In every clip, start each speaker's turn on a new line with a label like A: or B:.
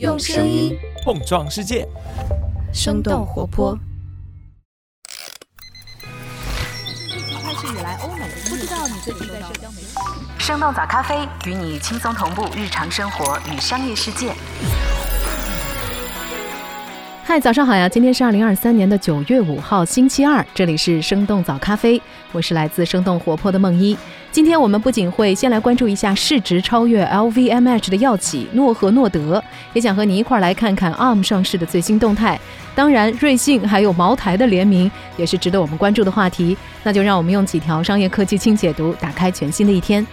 A: 用声音
B: 碰撞世界，
A: 生动活泼。
C: 开始以来，欧美不知道你最近在社交媒体。
D: 生动早咖啡与你轻松同步日常生活与商业世界。
C: 嗨，早上好呀！今天是二零二三年的九月五号，星期二，这里是生动早咖啡，我是来自生动活泼的梦一。今天我们不仅会先来关注一下市值超越 LVMH 的药企诺和诺德，也想和你一块儿来看看 ARM 上市的最新动态。当然，瑞幸还有茅台的联名也是值得我们关注的话题。那就让我们用几条商业科技轻解读，打开全新的一天。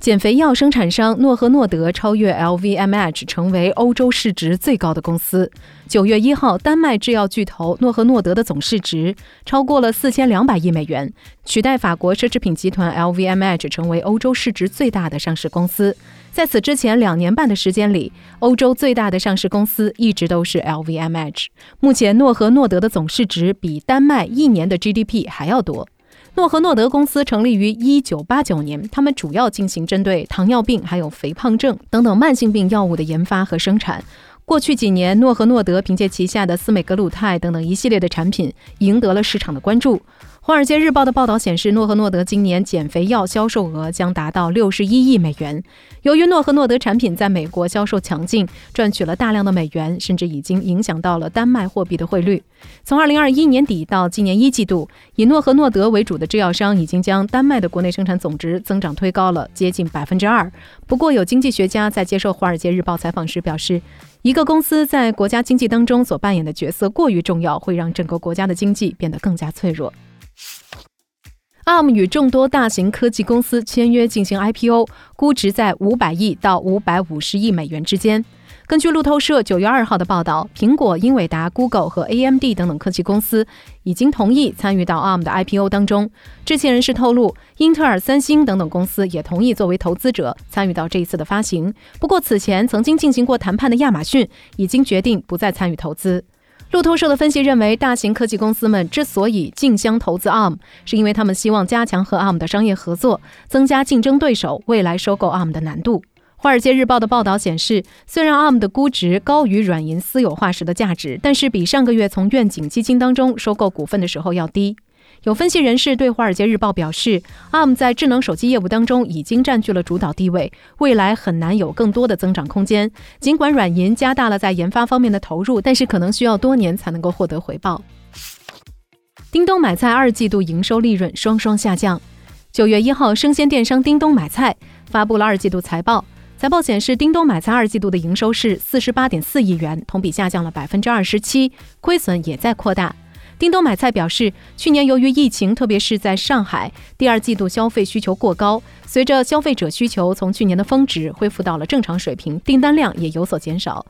C: 减肥药生产商诺和诺德超越 LVMH，成为欧洲市值最高的公司。九月一号，丹麦制药巨头诺和诺德的总市值超过了四千两百亿美元，取代法国奢侈品集团 LVMH 成为欧洲市值最大的上市公司。在此之前两年半的时间里，欧洲最大的上市公司一直都是 LVMH。目前，诺和诺德的总市值比丹麦一年的 GDP 还要多。诺和诺德公司成立于一九八九年，他们主要进行针对糖尿病、还有肥胖症等等慢性病药物的研发和生产。过去几年，诺和诺德凭借旗下的司美格鲁肽等等一系列的产品，赢得了市场的关注。《华尔街日报》的报道显示，诺和诺德今年减肥药销售额将达到六十一亿美元。由于诺和诺德产品在美国销售强劲，赚取了大量的美元，甚至已经影响到了丹麦货币的汇率。从二零二一年底到今年一季度，以诺和诺德为主的制药商已经将丹麦的国内生产总值增长推高了接近百分之二。不过，有经济学家在接受《华尔街日报》采访时表示，一个公司在国家经济当中所扮演的角色过于重要，会让整个国家的经济变得更加脆弱。ARM 与众多大型科技公司签约进行 IPO，估值在五百亿到五百五十亿美元之间。根据路透社九月二号的报道，苹果、英伟达、Google 和 AMD 等等科技公司已经同意参与到 ARM 的 IPO 当中。知情人士透露，英特尔、三星等等公司也同意作为投资者参与到这一次的发行。不过，此前曾经进行过谈判的亚马逊已经决定不再参与投资。路透社的分析认为，大型科技公司们之所以竞相投资 ARM，是因为他们希望加强和 ARM 的商业合作，增加竞争对手未来收购 ARM 的难度。《华尔街日报》的报道显示，虽然 ARM 的估值高于软银私有化时的价值，但是比上个月从愿景基金当中收购股份的时候要低。有分析人士对《华尔街日报》表示，ARM 在智能手机业务当中已经占据了主导地位，未来很难有更多的增长空间。尽管软银加大了在研发方面的投入，但是可能需要多年才能够获得回报。叮咚买菜二季度营收利润双双下降。九月一号，生鲜电商叮咚买菜发布了二季度财报，财报显示，叮咚买菜二季度的营收是四十八点四亿元，同比下降了百分之二十七，亏损也在扩大。叮咚买菜表示，去年由于疫情，特别是在上海，第二季度消费需求过高。随着消费者需求从去年的峰值恢复到了正常水平，订单量也有所减少。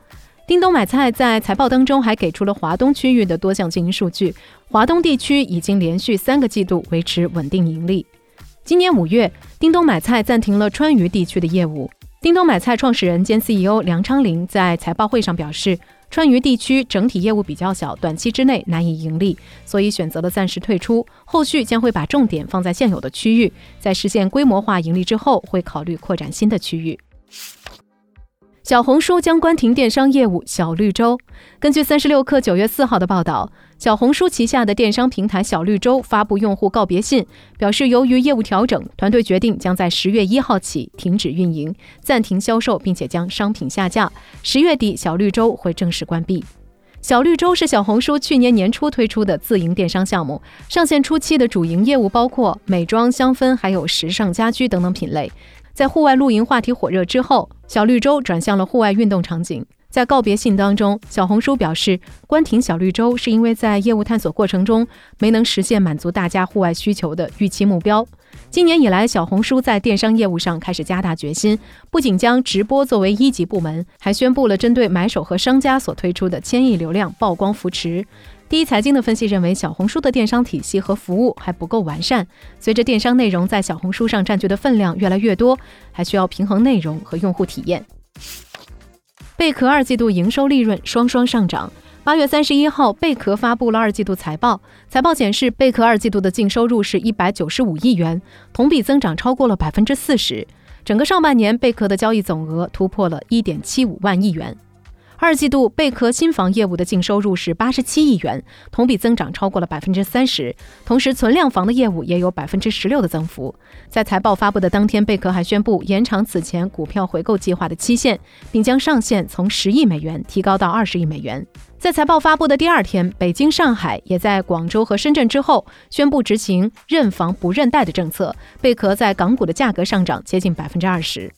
C: 叮咚买菜在财报当中还给出了华东区域的多项经营数据，华东地区已经连续三个季度维持稳定盈利。今年五月，叮咚买菜暂停了川渝地区的业务。叮咚买菜创始人兼 CEO 梁昌林在财报会上表示。川渝地区整体业务比较小，短期之内难以盈利，所以选择了暂时退出。后续将会把重点放在现有的区域，在实现规模化盈利之后，会考虑扩展新的区域。小红书将关停电商业务，小绿洲。根据三十六氪九月四号的报道，小红书旗下的电商平台小绿洲发布用户告别信，表示由于业务调整，团队决定将在十月一号起停止运营，暂停销售，并且将商品下架。十月底，小绿洲会正式关闭。小绿洲是小红书去年年初推出的自营电商项目，上线初期的主营业务包括美妆、香氛，还有时尚家居等等品类。在户外露营话题火热之后，小绿洲转向了户外运动场景。在告别信当中，小红书表示关停小绿洲是因为在业务探索过程中没能实现满足大家户外需求的预期目标。今年以来，小红书在电商业务上开始加大决心，不仅将直播作为一级部门，还宣布了针对买手和商家所推出的千亿流量曝光扶持。第一财经的分析认为，小红书的电商体系和服务还不够完善。随着电商内容在小红书上占据的分量越来越多，还需要平衡内容和用户体验。贝壳二季度营收利润双双上涨。八月三十一号，贝壳发布了二季度财报，财报显示，贝壳二季度的净收入是一百九十五亿元，同比增长超过了百分之四十。整个上半年贝壳的交易总额突破了一点七五万亿元。二季度贝壳新房业务的净收入是八十七亿元，同比增长超过了百分之三十。同时，存量房的业务也有百分之十六的增幅。在财报发布的当天，贝壳还宣布延长此前股票回购计划的期限，并将上限从十亿美元提高到二十亿美元。在财报发布的第二天，北京、上海也在广州和深圳之后宣布执行认房不认贷的政策，贝壳在港股的价格上涨接近百分之二十。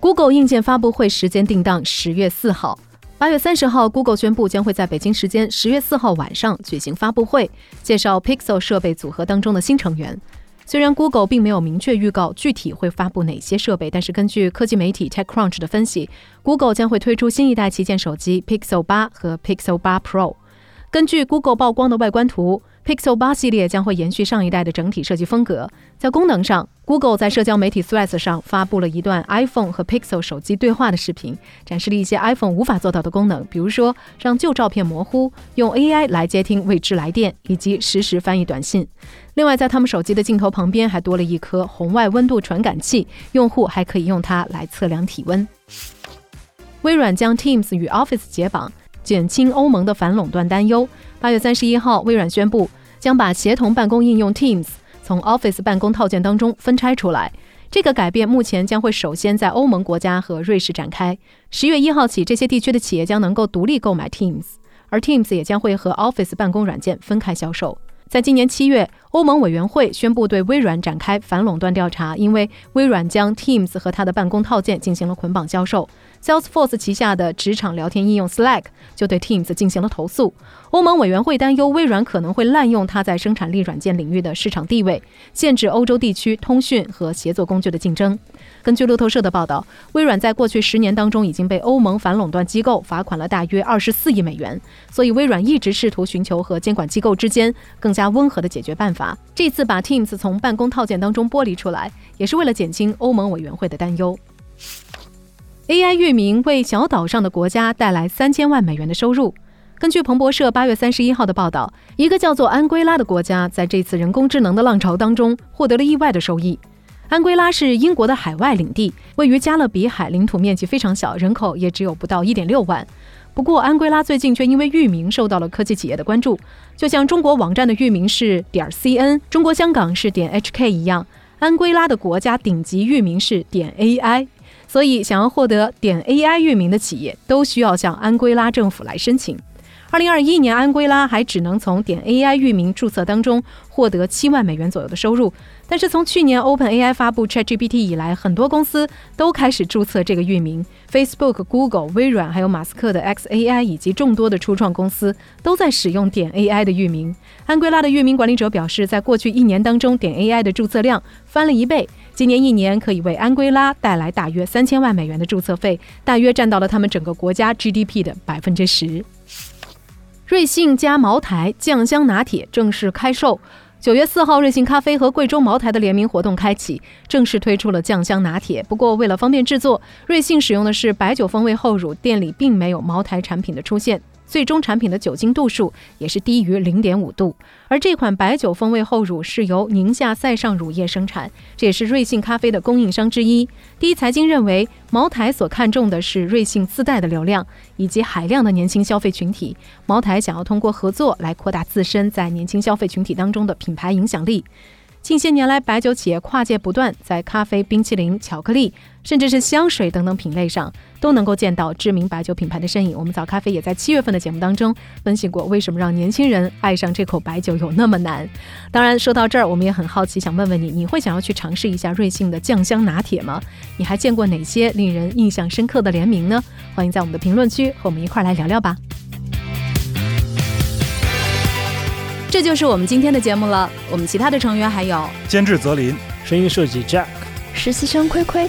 C: Google 硬件发布会时间定档十月四号，八月三十号，Google 宣布将会在北京时间十月四号晚上举行发布会，介绍 Pixel 设备组合当中的新成员。虽然 Google 并没有明确预告具体会发布哪些设备，但是根据科技媒体 TechCrunch 的分析，Google 将会推出新一代旗舰手机 Pixel 八和 Pixel 八 Pro。根据 Google 曝光的外观图。Pixel 八系列将会延续上一代的整体设计风格。在功能上，Google 在社交媒体 Threads 上发布了一段 iPhone 和 Pixel 手机对话的视频，展示了一些 iPhone 无法做到的功能，比如说让旧照片模糊、用 AI 来接听未知来电以及实时翻译短信。另外，在他们手机的镜头旁边还多了一颗红外温度传感器，用户还可以用它来测量体温。微软将 Teams 与 Office 解绑。减轻欧盟的反垄断担忧。八月三十一号，微软宣布将把协同办公应用 Teams 从 Office 办公套件当中分拆出来。这个改变目前将会首先在欧盟国家和瑞士展开。十月一号起，这些地区的企业将能够独立购买 Teams，而 Teams 也将会和 Office 办公软件分开销售。在今年七月，欧盟委员会宣布对微软展开反垄断调查，因为微软将 Teams 和它的办公套件进行了捆绑销售。Salesforce 旗下的职场聊天应用 Slack 就对 Teams 进行了投诉。欧盟委员会担忧微软可能会滥用它在生产力软件领域的市场地位，限制欧洲地区通讯和协作工具的竞争。根据路透社的报道，微软在过去十年当中已经被欧盟反垄断机构罚款了大约二十四亿美元，所以微软一直试图寻求和监管机构之间更加温和的解决办法。这次把 Teams 从办公套件当中剥离出来，也是为了减轻欧盟委员会的担忧。AI 域名为小岛上的国家带来三千万美元的收入。根据彭博社八月三十一号的报道，一个叫做安圭拉的国家在这次人工智能的浪潮当中获得了意外的收益。安圭拉是英国的海外领地，位于加勒比海，领土面积非常小，人口也只有不到一点六万。不过，安圭拉最近却因为域名受到了科技企业的关注，就像中国网站的域名是点 cn，中国香港是点 hk 一样，安圭拉的国家顶级域名是点 ai。所以，想要获得点 AI 域名的企业都需要向安圭拉政府来申请。二零二一年，安圭拉还只能从点 AI 域名注册当中获得七万美元左右的收入。但是从去年 OpenAI 发布 ChatGPT 以来，很多公司都开始注册这个域名。Facebook、Google、微软，还有马斯克的 xAI 以及众多的初创公司都在使用点 AI 的域名。安圭拉的域名管理者表示，在过去一年当中，点 AI 的注册量翻了一倍。今年一年可以为安圭拉带来大约三千万美元的注册费，大约占到了他们整个国家 GDP 的百分之十。瑞幸加茅台酱香拿铁正式开售。九月四号，瑞幸咖啡和贵州茅台的联名活动开启，正式推出了酱香拿铁。不过，为了方便制作，瑞幸使用的是白酒风味厚乳，店里并没有茅台产品的出现。最终产品的酒精度数也是低于零点五度，而这款白酒风味后乳是由宁夏塞上乳业生产，这也是瑞幸咖啡的供应商之一。第一财经认为，茅台所看重的是瑞幸自带的流量以及海量的年轻消费群体，茅台想要通过合作来扩大自身在年轻消费群体当中的品牌影响力。近些年来，白酒企业跨界不断，在咖啡、冰淇淋、巧克力，甚至是香水等等品类上，都能够见到知名白酒品牌的身影。我们早咖啡也在七月份的节目当中分析过，为什么让年轻人爱上这口白酒有那么难。当然，说到这儿，我们也很好奇，想问问你，你会想要去尝试一下瑞幸的酱香拿铁吗？你还见过哪些令人印象深刻的联名呢？欢迎在我们的评论区和我们一块来聊聊吧。这就是我们今天的节目了。我们其他的成员还有
B: 监制泽林，
E: 声音设计 Jack，
A: 实习生亏亏。